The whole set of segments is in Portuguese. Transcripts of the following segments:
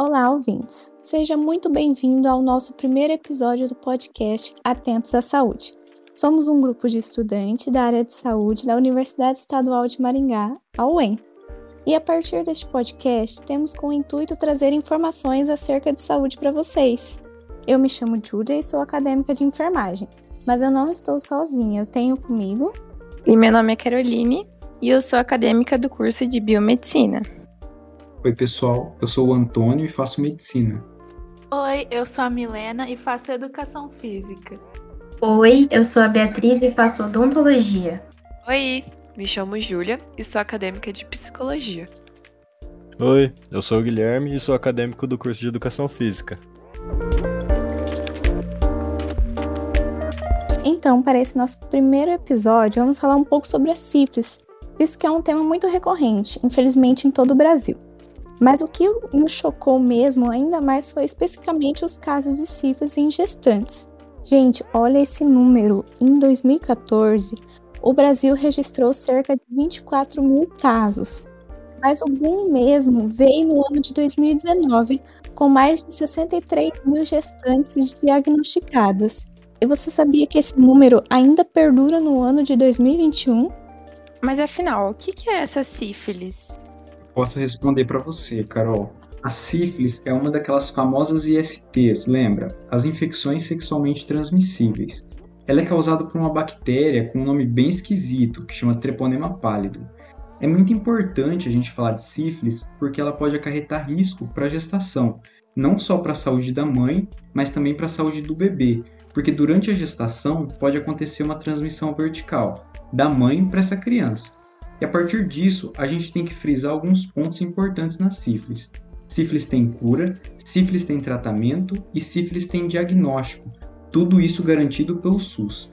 Olá, ouvintes! Seja muito bem-vindo ao nosso primeiro episódio do podcast Atentos à Saúde. Somos um grupo de estudantes da área de saúde da Universidade Estadual de Maringá, a UEM. E a partir deste podcast, temos com o intuito trazer informações acerca de saúde para vocês. Eu me chamo Júlia e sou acadêmica de enfermagem, mas eu não estou sozinha, eu tenho comigo. E meu nome é Caroline e eu sou acadêmica do curso de biomedicina. Oi, pessoal, eu sou o Antônio e faço medicina. Oi, eu sou a Milena e faço educação física. Oi, eu sou a Beatriz e faço odontologia. Oi, me chamo Júlia e sou acadêmica de psicologia. Oi, eu sou o Guilherme e sou acadêmico do curso de educação física. Então, para esse nosso primeiro episódio, vamos falar um pouco sobre a sífilis, visto que é um tema muito recorrente, infelizmente, em todo o Brasil. Mas o que nos chocou mesmo ainda mais foi especificamente os casos de sífilis em gestantes. Gente, olha esse número. Em 2014, o Brasil registrou cerca de 24 mil casos. Mas o boom mesmo veio no ano de 2019, com mais de 63 mil gestantes diagnosticadas. E você sabia que esse número ainda perdura no ano de 2021? Mas afinal, o que é essa sífilis? Posso responder para você, Carol. A sífilis é uma daquelas famosas ISTs, lembra? As infecções sexualmente transmissíveis. Ela é causada por uma bactéria com um nome bem esquisito, que chama Treponema pálido. É muito importante a gente falar de sífilis porque ela pode acarretar risco para a gestação, não só para a saúde da mãe, mas também para a saúde do bebê, porque durante a gestação pode acontecer uma transmissão vertical da mãe para essa criança. E a partir disso, a gente tem que frisar alguns pontos importantes na sífilis. Sífilis tem cura, sífilis tem tratamento e sífilis tem diagnóstico, tudo isso garantido pelo SUS.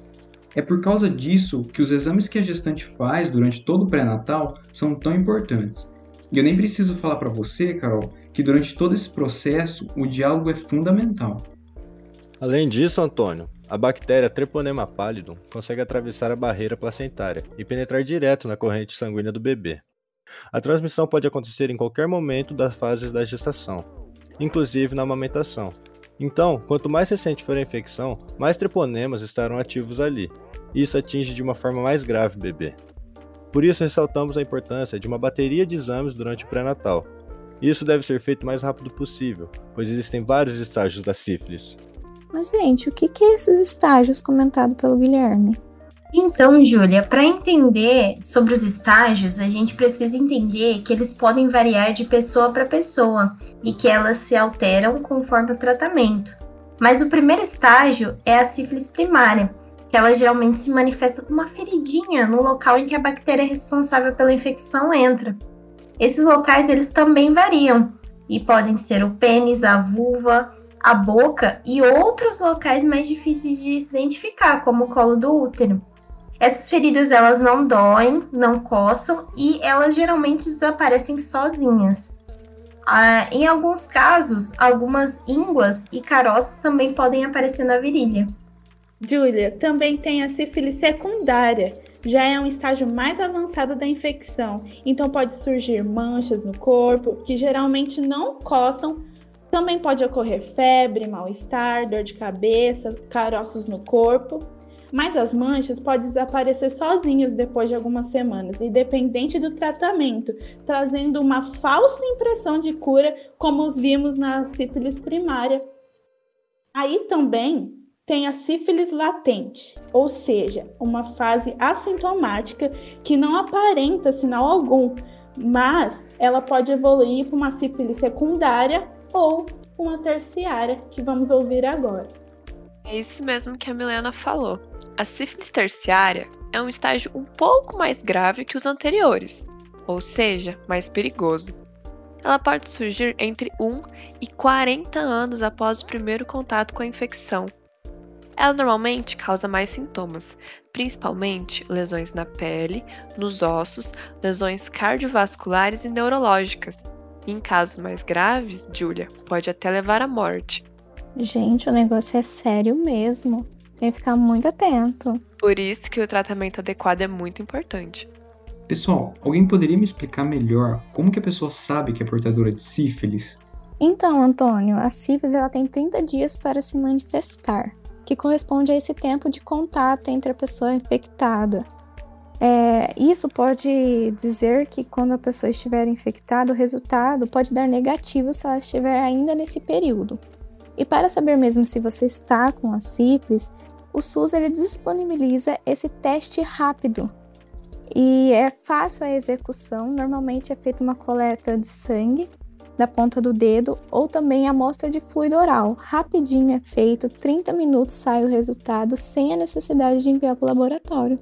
É por causa disso que os exames que a gestante faz durante todo o pré-natal são tão importantes. E eu nem preciso falar para você, Carol, que durante todo esse processo o diálogo é fundamental. Além disso, Antônio, a bactéria Treponema pallidum consegue atravessar a barreira placentária e penetrar direto na corrente sanguínea do bebê. A transmissão pode acontecer em qualquer momento das fases da gestação, inclusive na amamentação. Então, quanto mais recente for a infecção, mais treponemas estarão ativos ali, e isso atinge de uma forma mais grave o bebê. Por isso, ressaltamos a importância de uma bateria de exames durante o pré-natal. Isso deve ser feito o mais rápido possível, pois existem vários estágios da sífilis. Mas, gente, o que, que é esses estágios comentados pelo Guilherme? Então, Júlia, para entender sobre os estágios, a gente precisa entender que eles podem variar de pessoa para pessoa e que elas se alteram conforme o tratamento. Mas o primeiro estágio é a sífilis primária, que ela geralmente se manifesta com uma feridinha no local em que a bactéria responsável pela infecção entra. Esses locais eles também variam e podem ser o pênis, a vulva, a boca e outros locais mais difíceis de se identificar, como o colo do útero. Essas feridas elas não doem, não coçam e elas geralmente desaparecem sozinhas. Ah, em alguns casos, algumas ínguas e caroços também podem aparecer na virilha. Júlia, também tem a sífilis secundária. Já é um estágio mais avançado da infecção, então pode surgir manchas no corpo que geralmente não coçam também pode ocorrer febre, mal-estar, dor de cabeça, caroços no corpo. Mas as manchas podem desaparecer sozinhas depois de algumas semanas, independente do tratamento, trazendo uma falsa impressão de cura, como os vimos na sífilis primária. Aí também tem a sífilis latente, ou seja, uma fase assintomática que não aparenta sinal algum, mas ela pode evoluir para uma sífilis secundária ou uma terciária, que vamos ouvir agora. É isso mesmo que a Milena falou. A sífilis terciária é um estágio um pouco mais grave que os anteriores, ou seja, mais perigoso. Ela pode surgir entre 1 e 40 anos após o primeiro contato com a infecção. Ela normalmente causa mais sintomas, principalmente lesões na pele, nos ossos, lesões cardiovasculares e neurológicas, em casos mais graves, Julia, pode até levar à morte. Gente, o negócio é sério mesmo. Tem que ficar muito atento. Por isso que o tratamento adequado é muito importante. Pessoal, alguém poderia me explicar melhor como que a pessoa sabe que é portadora de sífilis? Então, Antônio, a sífilis ela tem 30 dias para se manifestar, que corresponde a esse tempo de contato entre a pessoa infectada. É, isso pode dizer que quando a pessoa estiver infectada, o resultado pode dar negativo se ela estiver ainda nesse período. E para saber mesmo se você está com a sífilis, o SUS ele disponibiliza esse teste rápido. E é fácil a execução, normalmente é feita uma coleta de sangue da ponta do dedo ou também amostra de fluido oral. Rapidinho é feito, 30 minutos sai o resultado sem a necessidade de enviar para o laboratório.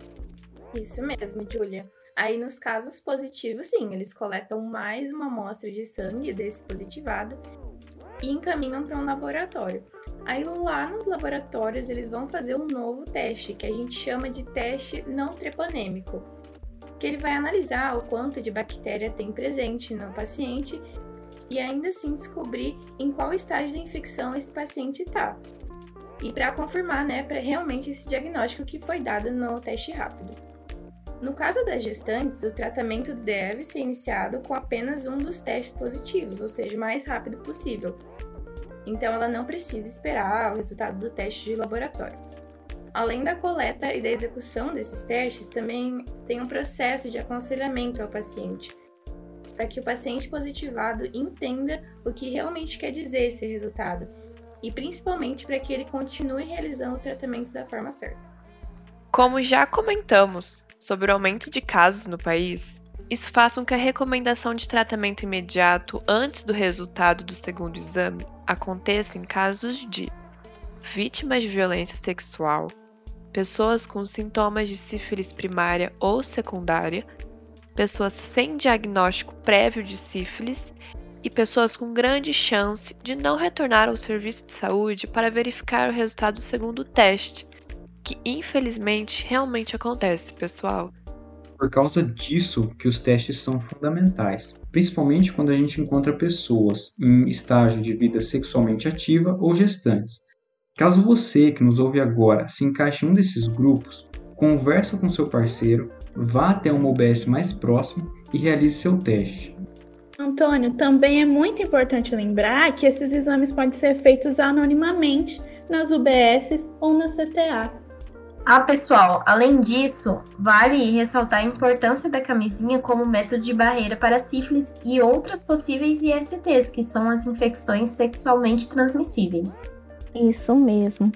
Isso mesmo, Julia. Aí, nos casos positivos, sim, eles coletam mais uma amostra de sangue desse positivado e encaminham para um laboratório. Aí, lá nos laboratórios, eles vão fazer um novo teste, que a gente chama de teste não treponêmico, que ele vai analisar o quanto de bactéria tem presente no paciente e ainda assim descobrir em qual estágio da infecção esse paciente está. E para confirmar, né, para realmente esse diagnóstico que foi dado no teste rápido. No caso das gestantes, o tratamento deve ser iniciado com apenas um dos testes positivos, ou seja, o mais rápido possível. Então, ela não precisa esperar o resultado do teste de laboratório. Além da coleta e da execução desses testes, também tem um processo de aconselhamento ao paciente, para que o paciente positivado entenda o que realmente quer dizer esse resultado e principalmente para que ele continue realizando o tratamento da forma certa. Como já comentamos, sobre o aumento de casos no país, isso faz com que a recomendação de tratamento imediato antes do resultado do segundo exame aconteça em casos de vítimas de violência sexual, pessoas com sintomas de sífilis primária ou secundária, pessoas sem diagnóstico prévio de sífilis e pessoas com grande chance de não retornar ao serviço de saúde para verificar o resultado do segundo teste, que infelizmente realmente acontece, pessoal. Por causa disso que os testes são fundamentais, principalmente quando a gente encontra pessoas em estágio de vida sexualmente ativa ou gestantes. Caso você que nos ouve agora se encaixe em um desses grupos, conversa com seu parceiro, vá até uma UBS mais próximo e realize seu teste. Antônio, também é muito importante lembrar que esses exames podem ser feitos anonimamente nas UBSs ou na CTA. Ah, pessoal, além disso, vale ressaltar a importância da camisinha como método de barreira para sífilis e outras possíveis ISTs, que são as infecções sexualmente transmissíveis. Isso mesmo.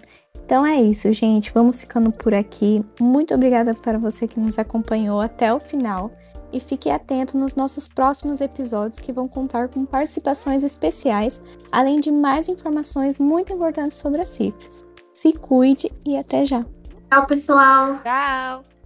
Então é isso, gente. Vamos ficando por aqui. Muito obrigada para você que nos acompanhou até o final. E fique atento nos nossos próximos episódios que vão contar com participações especiais, além de mais informações muito importantes sobre a sífilis. Se cuide e até já! Tchau, pessoal. Tchau.